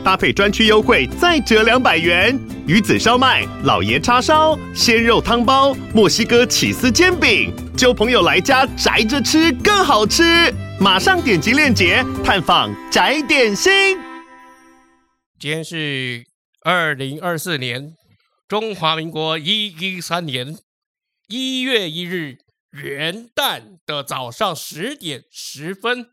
搭配专区优惠再折两百元。鱼子烧麦、老爷叉烧、鲜肉汤包、墨西哥起司煎饼，揪朋友来家宅着吃更好吃。马上点击链接探访宅点心。今天是二零二四年中华民国一一三年一月一日元旦的早上十点十分，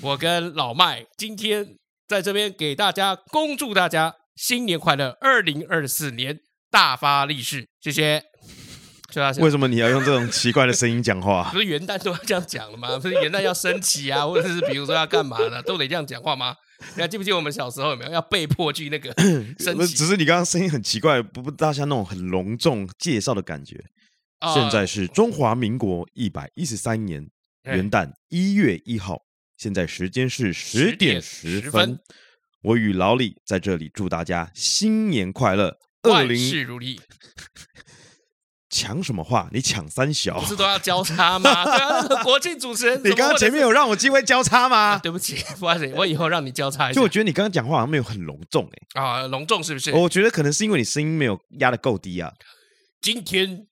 我跟老麦今天在这边给大家恭祝大家新年快乐，二零二四年大发利市，谢谢。为什么你要用这种奇怪的声音讲话？不是元旦都要这样讲了吗？不是元旦要升旗啊，或者是比如说要干嘛的，都得这样讲话吗？你还记不记得我们小时候有没有要被迫去那个 升旗？只是你刚刚声音很奇怪，不不大像那种很隆重介绍的感觉。呃、现在是中华民国一百一十三年元旦一月一号，现在时间是十点十分。我与老李在这里祝大家新年快乐，万事如意。抢什么话？你抢三小不是都要交叉吗？对啊，那个国庆主持人，你刚刚前面有让我机会交叉吗？啊？对不起，不好意思，我以后让你交叉一下。就我觉得你刚刚讲话好像没有很隆重哎，欸。啊，隆重是不是？我觉得可能是因为你声音没有压得够低啊。今天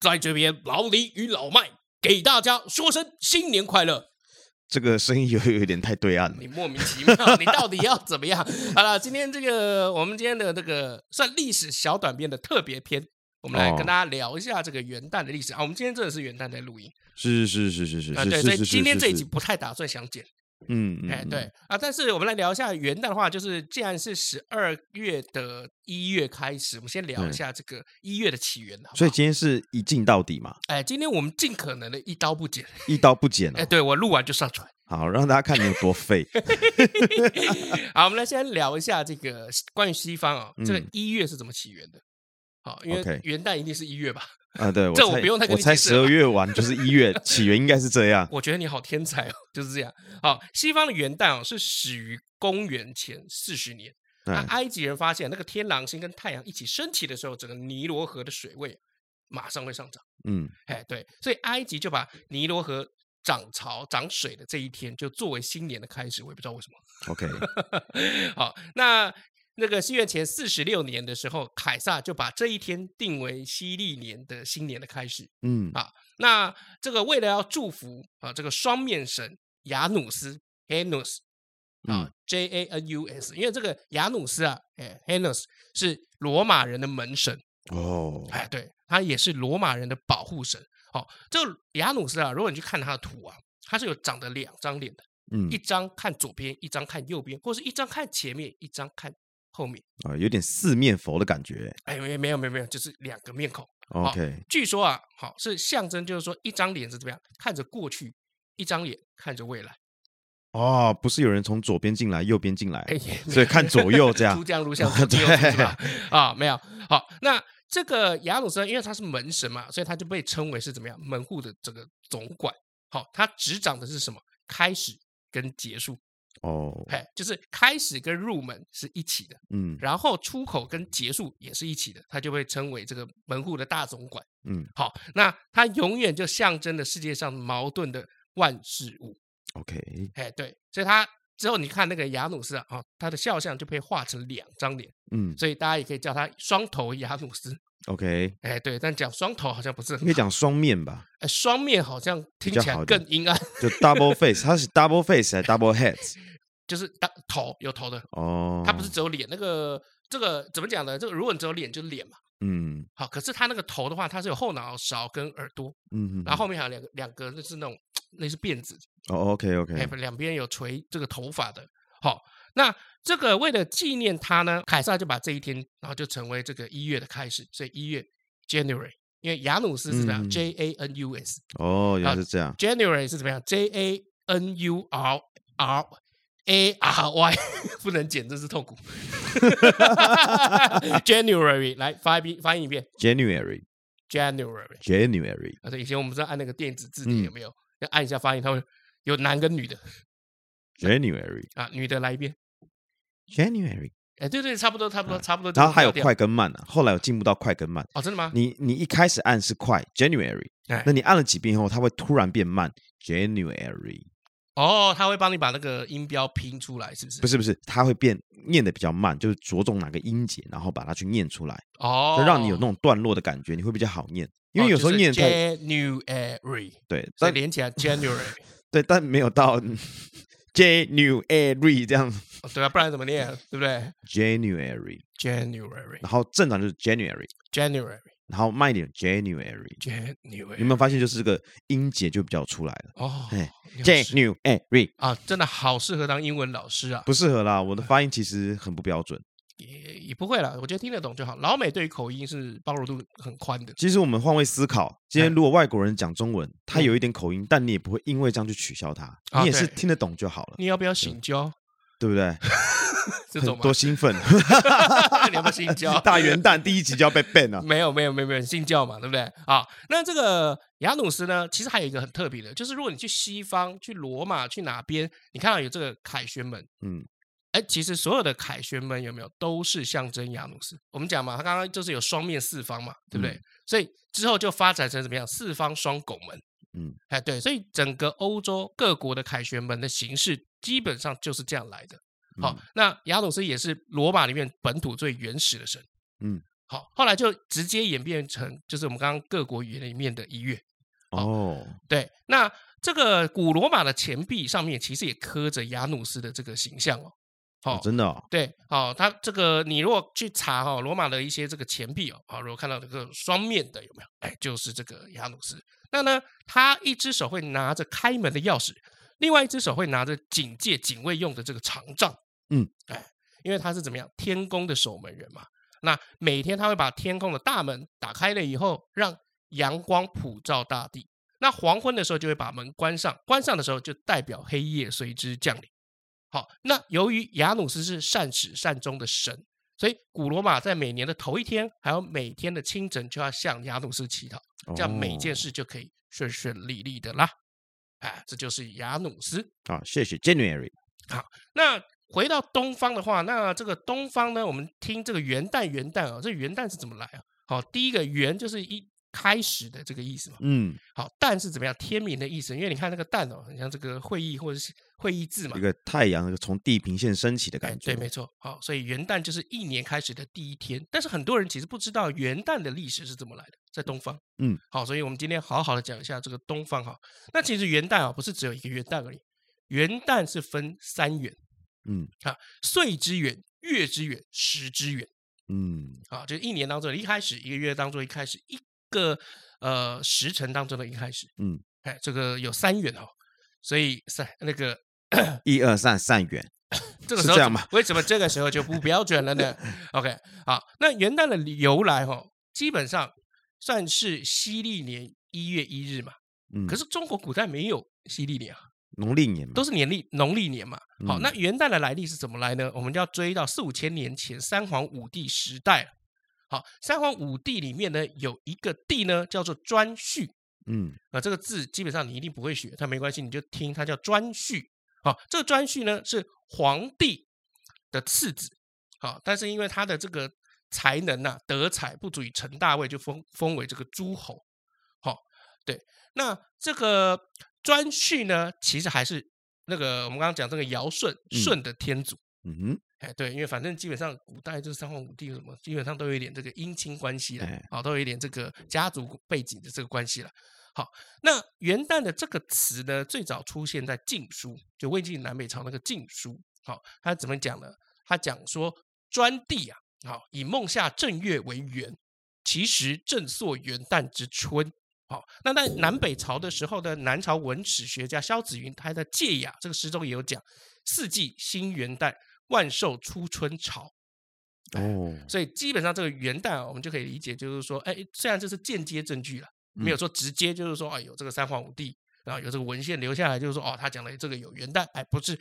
在这边，老李与老麦给大家说声新年快乐。这个声音有有点太对岸了。你莫名其妙，你到底要怎么样？好了，今天这个我们今天的这个算历史小短片的特别篇。我们来跟大家聊一下这个元旦的历史啊！我们今天真的是元旦在录音，是是是是是是，啊对，所以今天这一集不太打算想剪，嗯，哎，对啊，但是我们来聊一下元旦的话，就是既然是十二月的一月开始，我们先聊一下这个一月的起源，所以今天是一镜到底嘛？哎，今天我们尽可能的一刀不剪，一刀不剪，哎，对，我录完就上传，好，让大家看你有多废。好，我们来先聊一下这个关于西方啊，这个一月是怎么起源的？好，因为元旦一定是一月吧？啊，对，这我不用太跟你解释。我猜十二月完就是一月，起源应该是这样。我觉得你好天才哦，就是这样。好，西方的元旦哦是始于公元前四十年。那埃及人发现那个天狼星跟太阳一起升起的时候，整个尼罗河的水位马上会上涨。嗯，哎，对，所以埃及就把尼罗河涨潮、涨水的这一天就作为新年的开始。我也不知道为什么。OK，好，那。那个西元前四十六年的时候，凯撒就把这一天定为西历年的新年的开始。嗯，啊，那这个为了要祝福啊，这个双面神雅努斯 （Janus） 啊、嗯、，J A N U S，因为这个雅努斯啊，哎，Janus 是罗马人的门神哦，哎，对，他也是罗马人的保护神。好、哦，这个雅努斯啊，如果你去看他的图啊，他是有长得两张脸的，嗯，一张看左边，一张看右边，或是一张看前面，一张看。后面啊，有点四面佛的感觉。哎，没没有没有没有，就是两个面孔。OK，据说啊，好是象征，就是说一张脸是怎么样，看着过去；一张脸看着未来。哦，不是有人从左边进来，右边进来，所以看左右这样。出将入相，左右是吧？啊，没有。好，那这个雅鲁斯，因为他是门神嘛，所以他就被称为是怎么样门户的这个总管。好，他执掌的是什么？开始跟结束。哦，嘿，就是开始跟入门是一起的，嗯，然后出口跟结束也是一起的，它就会称为这个门户的大总管，嗯，好，那它永远就象征了世界上矛盾的万事物，OK，哎，对，所以他之后你看那个雅努斯啊，哦，他的肖像就被画成两张脸，嗯，所以大家也可以叫他双头雅努斯，OK，哎，对，但讲双头好像不是，可以讲双面吧？哎，双面好像听起来更阴暗，就 double face，它是 double face 还是 double heads？就是当头有头的哦，他不是只有脸，那个这个怎么讲呢？这个如果你只有脸就是脸嘛，嗯，好，可是他那个头的话，它是有后脑勺跟耳朵，嗯，然后后面还有两个两个，就是那种类似辫子，哦，OK OK，两边有垂这个头发的，好，那这个为了纪念他呢，凯撒就把这一天，然后就成为这个一月的开始，所以一月 January，因为雅努斯是怎么样？J A N U S，哦，原来是这样，January 是怎么样？J A N U R R。A R Y 不能剪，这是痛苦。January 来发一遍，发音一遍。January，January，January。January。啊，对，以前我们是按那个电子字典，有没有？要按一下发音，他会有男跟女的。January 啊，女的来一遍。January，哎，对对，差不多，差不多，差不多。然后还有快跟慢啊，后来有进步到快跟慢。哦，真的吗？你你一开始按是快，January，那你按了几遍后，它会突然变慢，January。哦，他会帮你把那个音标拼出来，是不是？不是不是，他会变念的比较慢，就是着重哪个音节，然后把它去念出来。哦，就让你有那种段落的感觉，你会比较好念。因为有时候念太 January，对，再连起来 January，对，但没有到 January 这样子。对啊，不然怎么念？对不对？January，January，然后正常就是 January，January。然后慢一点，January，January，你有没有发现就是这个音节就比较出来了？哦，January 啊，真的好适合当英文老师啊！不适合啦，我的发音其实很不标准，也也不会啦，我觉得听得懂就好。老美对于口音是包容度很宽的。其实我们换位思考，今天如果外国人讲中文，他有一点口音，但你也不会因为这样去取消他，你也是听得懂就好了。你要不要醒教？对不对？这种多兴奋！你要不要信教？大元旦第一集就要被 ban 了？没有，没有，没有，没有信教嘛，对不对？啊，那这个雅努斯呢，其实还有一个很特别的，就是如果你去西方、去罗马、去哪边，你看到有这个凯旋门，嗯，哎，其实所有的凯旋门有没有都是象征雅努斯？我们讲嘛，它刚刚就是有双面四方嘛，对不对？嗯、所以之后就发展成怎么样？四方双拱门，嗯，哎，对，所以整个欧洲各国的凯旋门的形式。基本上就是这样来的。好，嗯、那亚努斯也是罗马里面本土最原始的神。嗯，好，后来就直接演变成就是我们刚刚各国语言里面的一月。哦，对，那这个古罗马的钱币上面其实也刻着亚努斯的这个形象哦。哦，真的哦。对，好，它这个你如果去查哈罗马的一些这个钱币哦，好，如果看到这个双面的有没有？哎，就是这个亚努斯。那呢，他一只手会拿着开门的钥匙。另外一只手会拿着警戒警卫用的这个长杖，嗯，哎，因为他是怎么样天宫的守门人嘛。那每天他会把天空的大门打开了以后，让阳光普照大地。那黄昏的时候就会把门关上，关上的时候就代表黑夜随之降临。好，那由于雅努斯是善始善终的神，所以古罗马在每年的头一天，还有每天的清晨就要向雅努斯祈祷，这样每件事就可以顺顺利利的啦。哎，这就是雅努斯。好，谢谢 January。好，那回到东方的话，那这个东方呢，我们听这个元旦，元旦啊，这元旦是怎么来啊？好，第一个元就是一开始的这个意思嘛。嗯。好，旦是怎么样？天明的意思，因为你看那个旦哦，很像这个会议或者是会议字嘛。一个太阳那个从地平线升起的感觉。对，没错。好，所以元旦就是一年开始的第一天。但是很多人其实不知道元旦的历史是怎么来的。在东方，嗯，好，所以我们今天好好的讲一下这个东方哈。那其实元旦啊，不是只有一个元旦而已，元旦是分三元，嗯，啊，岁之元、月之元、时之元，嗯，啊，就是一年当中一开始，一个月当中一开始，一个呃时辰当中的一开始，嗯，哎，这个有三元哦，所以三那个一 二三三元，这个时候是这样吗？为什么这个时候就不标准了呢？OK，好，那元旦的由来哈，基本上。算是西历年一月一日嘛，嗯，可是中国古代没有西历年啊，农历年嘛，都是年历农历年嘛。好，那元旦的来历是怎么来呢？我们就要追到四五千年前三皇五帝时代了。好，三皇五帝里面呢，有一个帝呢叫做颛顼，嗯，啊，这个字基本上你一定不会学，但没关系，你就听它叫颛顼。好，这个颛顼呢是皇帝的次子，好，但是因为他的这个。才能呐、啊，德才不足以成大位，就封封为这个诸侯。好、哦，对，那这个颛顼呢，其实还是那个我们刚刚讲这个尧舜舜的天祖。嗯哼，哎，对，因为反正基本上古代就是三皇五帝什么，基本上都有一点这个姻亲关系了，好、哦，都有一点这个家族背景的这个关系了。好，那元旦的这个词呢，最早出现在《晋书》，就魏晋南北朝那个《晋书》。好，他怎么讲呢？他讲说专帝啊。好，以孟夏正月为元，其实正朔元旦之春。好，那在南北朝的时候呢，南朝文史学家萧子云他的《介雅》这个诗中也有讲：四季新元旦，万寿初春朝。哦，所以基本上这个元旦啊，我们就可以理解，就是说，哎，虽然这是间接证据了，没有说直接就是说，哎，有这个三皇五帝，然后有这个文献留下来，就是说，哦，他讲的这个有元旦，哎，不是。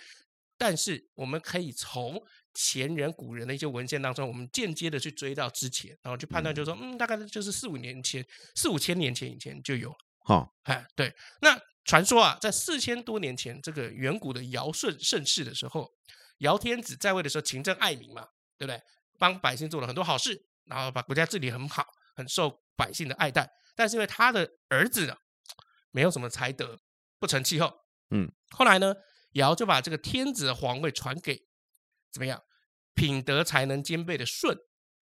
但是我们可以从前人古人的一些文献当中，我们间接的去追到之前，然后去判断，就是说，嗯，大概就是四五年前、四五千年前以前就有。好，哎，对。那传说啊，在四千多年前，这个远古的尧舜盛世的时候，尧天子在位的时候勤政爱民嘛，对不对？帮百姓做了很多好事，然后把国家治理很好，很受百姓的爱戴。但是因为他的儿子呢，没有什么才德，不成气候，嗯，后来呢，尧就把这个天子的皇位传给怎么样，品德才能兼备的舜。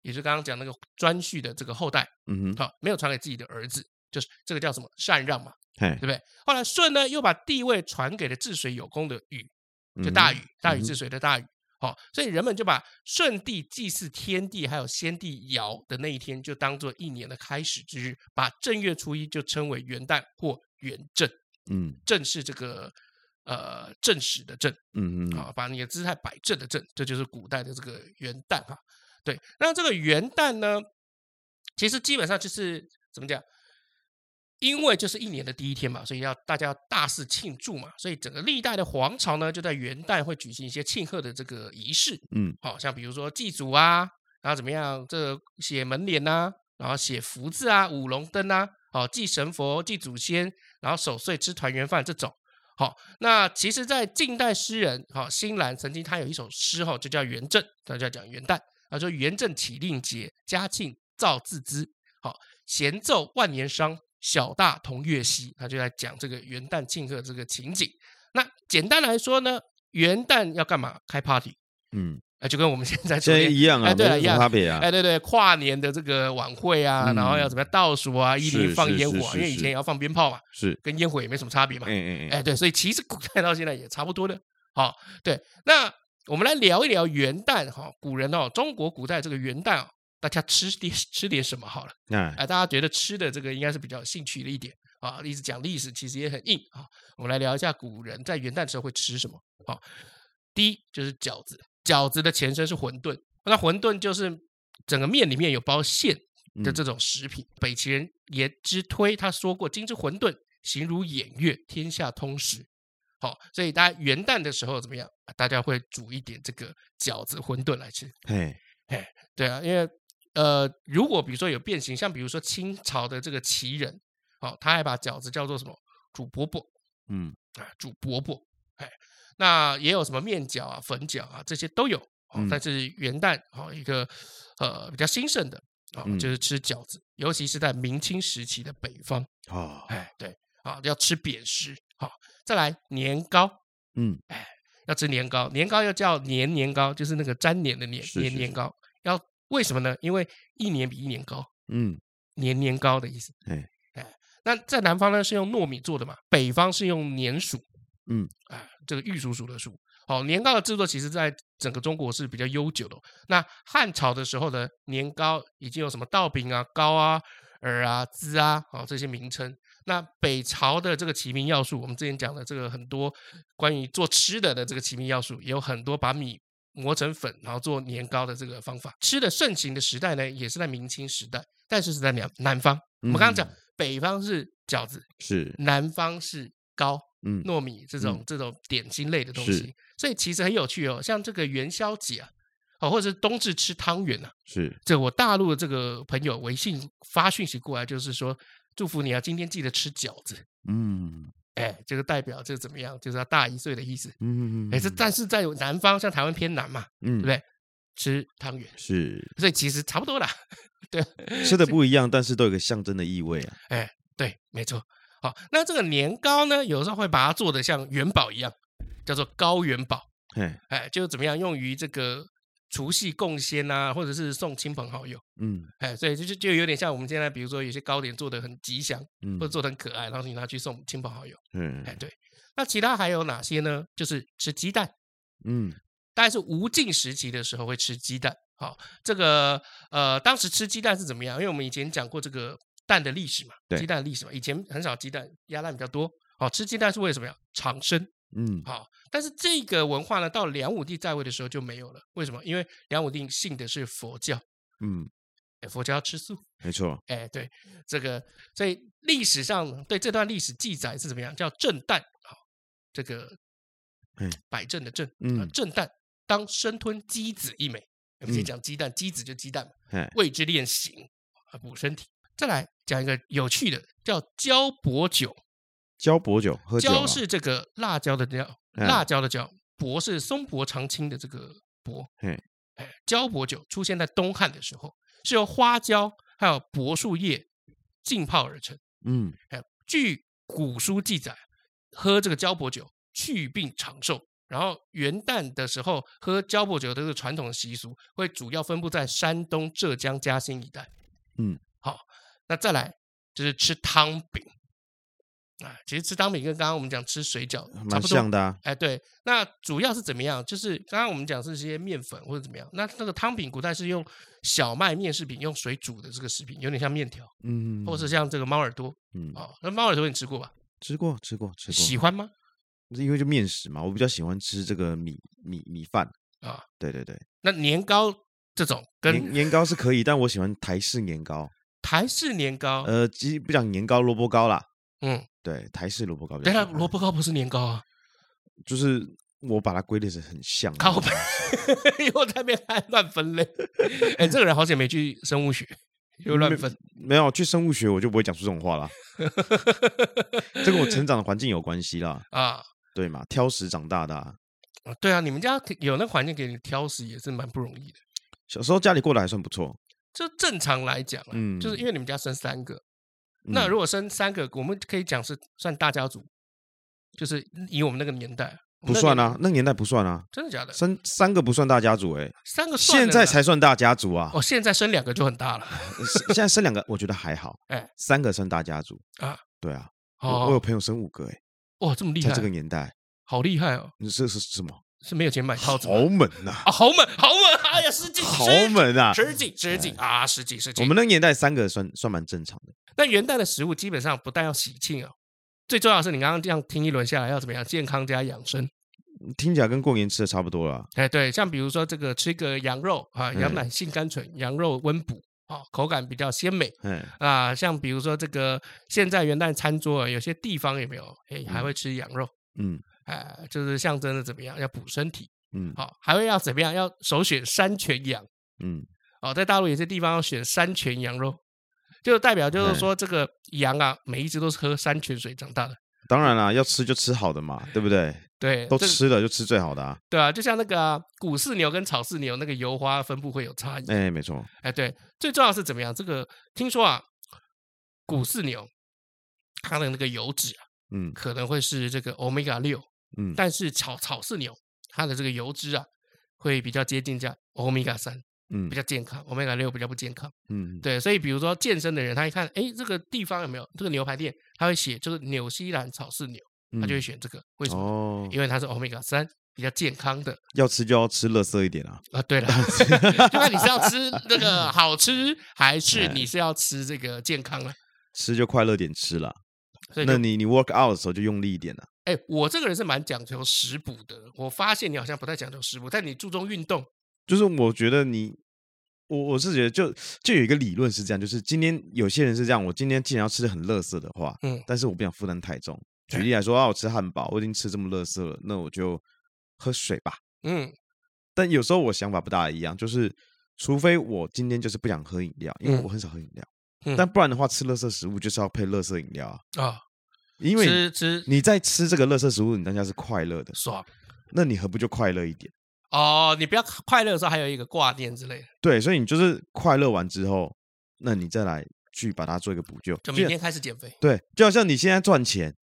也是刚刚讲那个颛顼的这个后代，嗯哼，好，没有传给自己的儿子，就是这个叫什么禅让嘛，嘿对不对？后来舜呢又把帝位传给了治水有功的禹，就大禹，大禹治水的大禹，好、所以人们就把舜帝祭祀天地还有先帝尧的那一天就当做一年的开始之日，把正月初一就称为元旦或元正，嗯，正是这个呃正始的正，嗯嗯，啊，把你的姿态摆正的正，这就是古代的这个元旦哈。对，那这个元旦呢，其实基本上就是怎么讲？因为就是一年的第一天嘛，所以要大家要大肆庆祝嘛，所以整个历代的皇朝呢，就在元旦会举行一些庆贺的这个仪式。嗯，好像比如说祭祖啊，然后怎么样，这个写门帘呐，然后写福字啊，舞龙灯啊，好祭神佛、祭祖先，然后守岁吃团圆饭这种。好，那其实，在近代诗人好辛兰曾经他有一首诗哈，就叫元正，他就叫讲元旦。他说：“元正启令节，嘉庆造字兹。好，闲奏万年商，小大同月夕。”他就在讲这个元旦庆贺这个情景。那简单来说呢，元旦要干嘛？开 party。嗯，哎，就跟我们现在现在一样啊，哎，对啊，一样差别啊。哎，对对，跨年的这个晚会啊，然后要怎么样倒数啊，一零放烟火，因为以前也要放鞭炮嘛，是跟烟火也没什么差别嘛。嗯嗯哎，对，所以其实古代到现在也差不多的。好，对，那。我们来聊一聊元旦哈，古人哦，中国古代这个元旦哦，大家吃点 吃点什么好了？哎，大家觉得吃的这个应该是比较有兴趣的一点啊。一直讲历史其实也很硬啊。我们来聊一下古人在元旦的时候会吃什么。好，第一就是饺子，饺子的前身是馄饨，那馄饨就是整个面里面有包馅的这种食品。嗯、北齐人颜之推他说过：“今之馄饨，形如偃月，天下通食。”好，所以大家元旦的时候怎么样？大家会煮一点这个饺子、馄饨来吃。嘿，嘿，对啊，因为呃，如果比如说有变形，像比如说清朝的这个旗人，哦，他还把饺子叫做什么？煮饽饽。嗯，啊，煮饽饽。哎，那也有什么面饺啊、粉饺啊，这些都有。哦，但是元旦，哦，一个呃比较兴盛的啊，哦，就是吃饺子，尤其是在明清时期的北方。哦，哎，对，啊，要吃扁食。好。再来年糕，嗯，哎，要吃年糕，年糕又叫年年糕，就是那个粘黏的黏，是是是年年糕。要为什么呢？因为一年比一年高，嗯，年年高的意思。哎哎，那在南方呢是用糯米做的嘛，北方是用粘黍，嗯，啊，这个玉蜀黍的黍。好，年糕的制作其实在整个中国是比较悠久的。那汉朝的时候呢，年糕已经有什么稻饼啊、糕啊、饵啊、糍啊，好这些名称。那北朝的这个齐民要素，我们之前讲的这个很多关于做吃的的这个齐民要素，也有很多把米磨成粉，然后做年糕的这个方法。吃的盛行的时代呢，也是在明清时代，但是是在南南方。我们刚刚讲北方是饺子，是南方是糕，嗯，糯米这种这种点心类的东西。所以其实很有趣哦，像这个元宵节啊，哦，或者是冬至吃汤圆啊，是这我大陆的这个朋友微信发讯息过来，就是说。祝福你啊！今天记得吃饺子。嗯，哎，这个代表这个怎么样？就是他大一岁的意思。嗯嗯嗯。哎，这但是在南方，像台湾偏南嘛，嗯，对不对？吃汤圆是，所以其实差不多啦。对，吃的不一样，但是都有个象征的意味啊。哎，对，没错。好，那这个年糕呢，有时候会把它做的像元宝一样，叫做高元宝。哎哎，就怎么样？用于这个。除夕供仙啊，或者是送亲朋好友，嗯，哎，所以就就就有点像我们现在，比如说有些糕点做的很吉祥，嗯，或者做的很可爱，然后你拿去送亲朋好友，嗯，哎，对。那其他还有哪些呢？就是吃鸡蛋，嗯，大概是无尽时期的时候会吃鸡蛋。好，这个呃，当时吃鸡蛋是怎么样？因为我们以前讲过这个蛋的历史嘛，对鸡蛋的历史嘛，以前很少鸡蛋，鸭蛋比较多。好，吃鸡蛋是为什么呀？长生。嗯，好，但是这个文化呢，到梁武帝在位的时候就没有了。为什么？因为梁武帝信的是佛教，嗯，佛教要吃素，没错。哎，对，这个，所以历史上对这段历史记载是怎么样？叫正旦，好，这个，嗯，摆正的正，嗯，正旦当生吞鸡子一枚。我们先讲鸡蛋，鸡子就鸡蛋嘛，为之练形，补身体。再来讲一个有趣的，叫交薄酒。椒薄酒，喝酒椒是这个辣椒的椒，辣椒的椒；薄是松柏长青的这个柏。哎，椒薄酒出现在东汉的时候，是由花椒还有柏树叶浸泡而成。嗯，哎，据古书记载，喝这个椒薄酒去病长寿。然后元旦的时候喝椒薄酒的这个传统的习俗，会主要分布在山东、浙江、嘉兴一带。嗯，好，那再来就是吃汤饼啊。其实吃汤饼跟刚刚我们讲吃水饺差不多，蛮像的啊。哎，对，那主要是怎么样？就是刚刚我们讲是这些面粉或者怎么样。那那个汤饼古代是用小麦面食品，用水煮的这个食品，有点像面条，嗯，或是像这个猫耳朵，嗯，哦，那猫耳朵你吃过吧？吃过，吃过，吃过。喜欢吗？因为就面食嘛，我比较喜欢吃这个米米米饭啊。对对对，那年糕这种跟年年糕是可以，但我喜欢台式年糕。台式年糕，呃，其实不讲年糕，萝卜糕啦。嗯，对，台式萝卜糕。对啊，萝卜糕不是年糕啊，就是我把它归类成很像。靠北，又在那边还乱分类。哎，这个人好久没去生物学，又乱分。没有去生物学，我就不会讲出这种话了。这跟我成长的环境有关系啦。啊。对嘛，挑食长大的啊，对啊，你们家有那环境给你挑食也是蛮不容易的。小时候家里过得还算不错，就正常来讲，嗯，就是因为你们家生三个，嗯、那如果生三个，我们可以讲是算大家族，就是以我们那个年代不算啊，那个年代不算啊，真的假的？生三个不算大家族哎、欸，三个算现在才算大家族啊！哦，现在生两个就很大了，现在生两个我觉得还好，哎，三个算大家族啊，对啊，我有朋友生五个哎、欸，哇，这么厉害，在这个年代。好厉害哦！你这是什么？是没有钱买套子？豪门呐！啊，豪门，豪门！哎呀，十几，豪门啊，十几，十几啊，十几，十几。我们那个年代三个算算蛮正常的。那元旦的食物基本上不但要喜庆哦，最重要的是你刚刚这样听一轮下来要怎么样？健康加养生，听起来跟过年吃的差不多了。哎，对，像比如说这个吃个羊肉啊，羊奶性甘醇，羊肉温补啊，口感比较鲜美。嗯啊，像比如说这个现在元旦餐桌有些地方有没有？哎，还会吃羊肉。嗯。哎，就是象征着怎么样，要补身体，嗯，好，还会要怎么样，要首选山泉羊，嗯，哦，在大陆有些地方要选山泉羊肉，就代表就是说这个羊啊，每一只都是喝山泉水长大的。当然啦，要吃就吃好的嘛，对不对？对，都吃了就吃最好的啊。对啊，就像那个谷饲牛跟草饲牛那个油花分布会有差异。哎，没错。哎，对，最重要是怎么样？这个听说啊，谷饲牛它的那个油脂啊，嗯，可能会是这个欧米伽六。嗯，但是草草饲牛，它的这个油脂啊，会比较接近这样欧米伽三，嗯，比较健康，欧米伽六比较不健康，嗯，对，所以比如说健身的人，他一看，哎，这个地方有没有这个牛排店，他会写就是纽西兰草饲牛，他就会选这个，为什么？哦，因为它是欧米伽三，比较健康的。要吃就要吃乐色一点啊！啊，对了，就看你是要吃那个 好吃，还是你是要吃这个健康啊？吃就快乐点吃了，那你你 work out 的时候就用力一点了。哎，我这个人是蛮讲究食补的。我发现你好像不太讲究食补，但你注重运动。就是我觉得你，我我是觉得就就有一个理论是这样，就是今天有些人是这样，我今天既然要吃的很垃圾的话，嗯，但是我不想负担太重。举例来说啊，我吃汉堡，我已经吃这么垃圾了，那我就喝水吧。嗯，但有时候我想法不大一样，就是除非我今天就是不想喝饮料，因为我很少喝饮料，嗯，但不然的话，吃垃圾食物就是要配垃圾饮料啊。啊。因为吃吃你在吃这个垃圾食物，你当下是快乐的，爽。那你何不就快乐一点？哦，你不要快乐的时候还有一个挂念之类的。对，所以你就是快乐完之后，那你再来去把它做一个补救。就明天开始减肥。对，就好像你现在赚钱，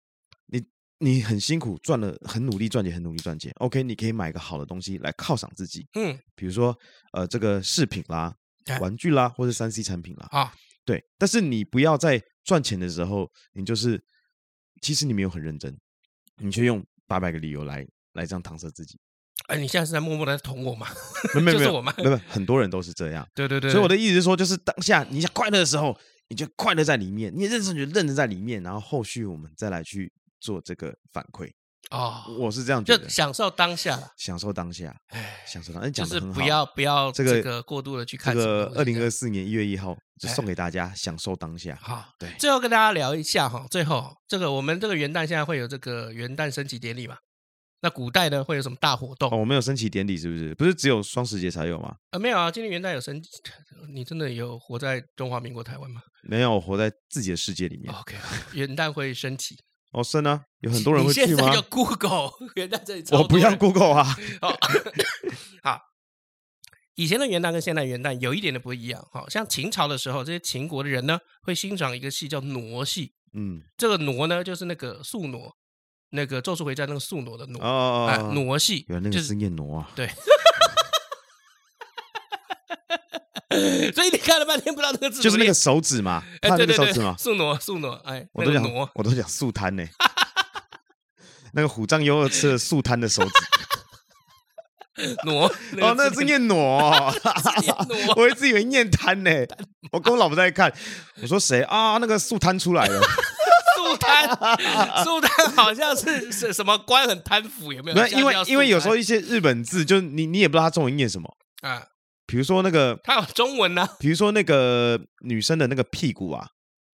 你你很辛苦赚了，很努力赚钱，很努力赚钱。OK，你可以买个好的东西来犒赏自己。嗯，比如说呃这个饰品啦、玩具啦，或者三 C 产品啦。啊，对。但是你不要在赚钱的时候，你就是。其实你没有很认真，你却用八百个理由来来这样搪塞自己。哎，你现在是在默默的捅我吗？没 有没有，我吗？没有，很多人都是这样。对对对。所以我的意思是说，就是当下你想快乐的时候，你就快乐在里面，你认真就认真在里面，然后后续我们再来去做这个反馈。哦，我是这样觉得，就享受当下，享受当下，哎，享受当下，就是不要不要这个过度的去看。这个二零二四年一月一号就送给大家，享受当下。好，对。最后跟大家聊一下哈，最后这个我们这个元旦现在会有这个元旦升旗典礼嘛？那古代呢会有什么大活动？哦，我们有升旗典礼是不是？不是只有双十节才有吗？呃，没有啊，今年元旦有升。你真的有活在中华民国台湾吗？没有，我活在自己的世界里面。OK，元旦会升旗。哦，是呢，有很多人会去吗？你现在就 Google 元旦这里，我不要 Google 啊。好，以前的元旦跟现在元旦有一点的不一样。好像秦朝的时候，这些秦国的人呢，会欣赏一个戏叫傩戏。嗯，这个傩呢，就是那个宿傩，那个《咒术回战》那个宿傩的傩。哦，儺戏，原来那个是念傩啊。对。所以你看了半天不知道那个字，就是那个手指嘛，那个手指嘛，素挪素挪，哎，我都讲，我都讲素摊呢，那个虎杖悠悠吃了素摊的手指，挪哦，那是念挪，我一直以为念摊呢，我跟我老婆在看，我说谁？啊？那个素摊出来了，素摊，素摊好像是是什么官很贪腐，有没有？因为因为有时候一些日本字，就你你也不知道他中文念什么。啊。比如说那个，它有中文呢、啊。比如说那个女生的那个屁股啊，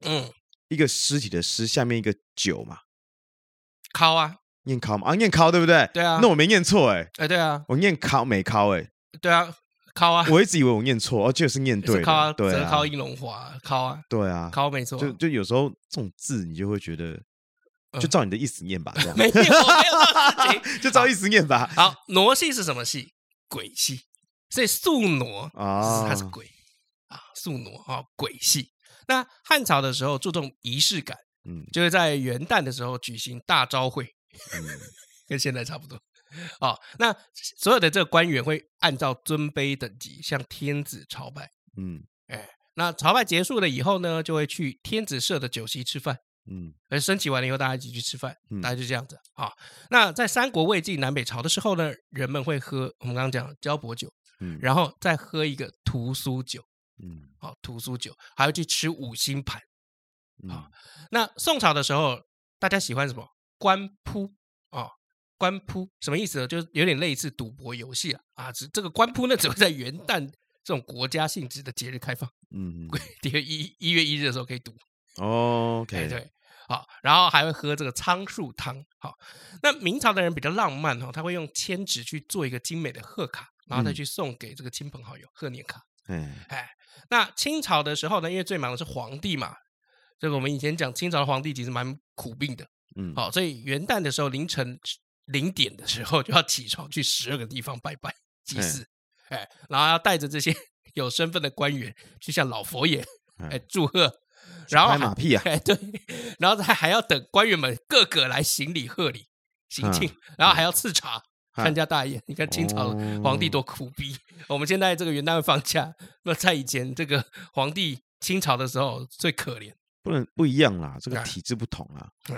嗯，一个尸体的尸下面一个九嘛，尻啊，念尻嘛，啊，念尻对不对？对啊。那我没念错哎、欸，哎、欸、对啊，我念尻没尻哎、欸，对啊，尻啊，我一直以为我念错，哦，就是念对，尻啊，对啊，尻英龙华，尻啊，对啊，尻没错。就就有时候这种字你就会觉得，就照你的意思念吧，这样。没有没有 就照意思念吧。好，傩戏是什么戏？鬼戏。所以宿傩啊，它是鬼啊，宿傩啊，鬼戏。那汉朝的时候注重仪式感，嗯，就是在元旦的时候举行大朝会，嗯、跟现在差不多。哦，那所有的这个官员会按照尊卑等级向天子朝拜，嗯，哎，那朝拜结束了以后呢，就会去天子设的酒席吃饭，嗯，而升旗完了以后，大家一起去吃饭，大家就这样子啊、哦。那在三国、魏晋、南北朝的时候呢，人们会喝我们刚刚讲的交薄酒。嗯，然后再喝一个屠苏酒，嗯，好，屠苏酒，还要去吃五星盘，啊，那宋朝的时候，大家喜欢什么？官扑。啊，官扑什么意思呢？就是有点类似赌博游戏啊，啊，这这个官扑呢，只会在元旦这种国家性质的节日开放，嗯，一一月一日的时候可以赌，哦，OK，对，好，然后还会喝这个苍术汤，好，那明朝的人比较浪漫哈，他会用千纸去做一个精美的贺卡。然后再去送给这个亲朋好友贺年卡。嗯，哎，那清朝的时候呢，因为最忙的是皇帝嘛，这个我们以前讲清朝的皇帝其实蛮苦病的。嗯，好，所以元旦的时候凌晨零点的时候就要起床去十二个地方拜拜祭祀，哎，然后要带着这些 有身份的官员去向老佛爷哎。祝贺，然后拍马屁啊，哎对，然后还还要等官员们个个来行礼贺礼行庆，然后还要赐茶。参加大宴，你看清朝皇帝多苦逼。哦、我们现在这个元旦会放假，那在以前这个皇帝清朝的时候最可怜。不能不一样啦，这个体制不同啦。对，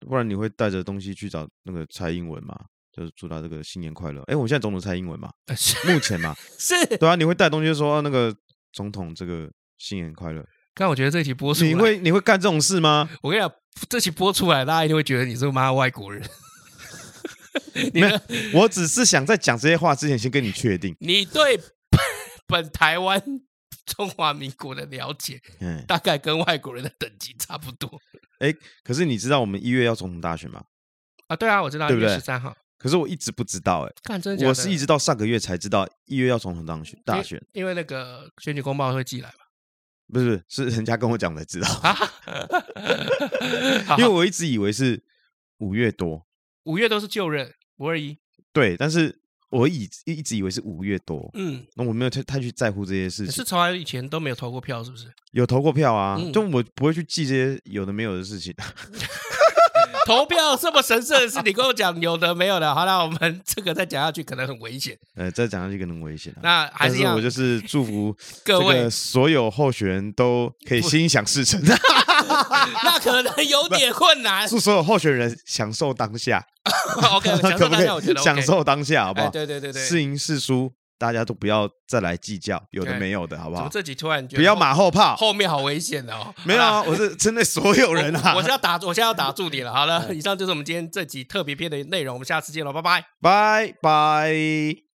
不然你会带着东西去找那个蔡英文嘛？就是祝他这个新年快乐。哎，我现在总统蔡英文嘛？是目前嘛？是。对啊，你会带东西就说那个总统这个新年快乐。但我觉得这期播出，你会你会干这种事吗？我跟你讲，这期播出来，大家一定会觉得你是个妈外国人。你没，我只是想在讲这些话之前，先跟你确定，你对本台湾中华民国的了解，嗯，大概跟外国人的等级差不多。哎，可是你知道我们一月要总统大选吗？啊，对啊，我知道，对不对？十三号。可是我一直不知道，哎，看真的，我是一直到上个月才知道一月要总统当选大选，因为那个选举公报会寄来嘛。不是，是人家跟我讲才知道，因为我一直以为是五月多。五月都是就任五二一，对，但是我以一直以为是五月多，嗯，那我没有太太去在乎这些事情。是从来以前都没有投过票，是不是？有投过票啊，嗯、就我不会去记这些有的没有的事情。投票这么神圣的事，你跟我讲有的没有的，好，了我们这个再讲下去可能很危险。呃，再讲下去可能危险、啊。那还是，是我就是祝福各位所有候选人都可以心想事成。那可能有点困难。祝所有候选人享受当下。OK，享受当下，我觉得、OK、享受当下，好不好？对对对对，是赢是输。大家都不要再来计较有的没有的，好不好？这集突然不要马后炮，后面好危险哦。没有啊，我是针对所有人啊。我是要打，我现在要打住你了。好了，以上就是我们今天这集特别篇的内容。我们下次见了，拜拜，拜拜。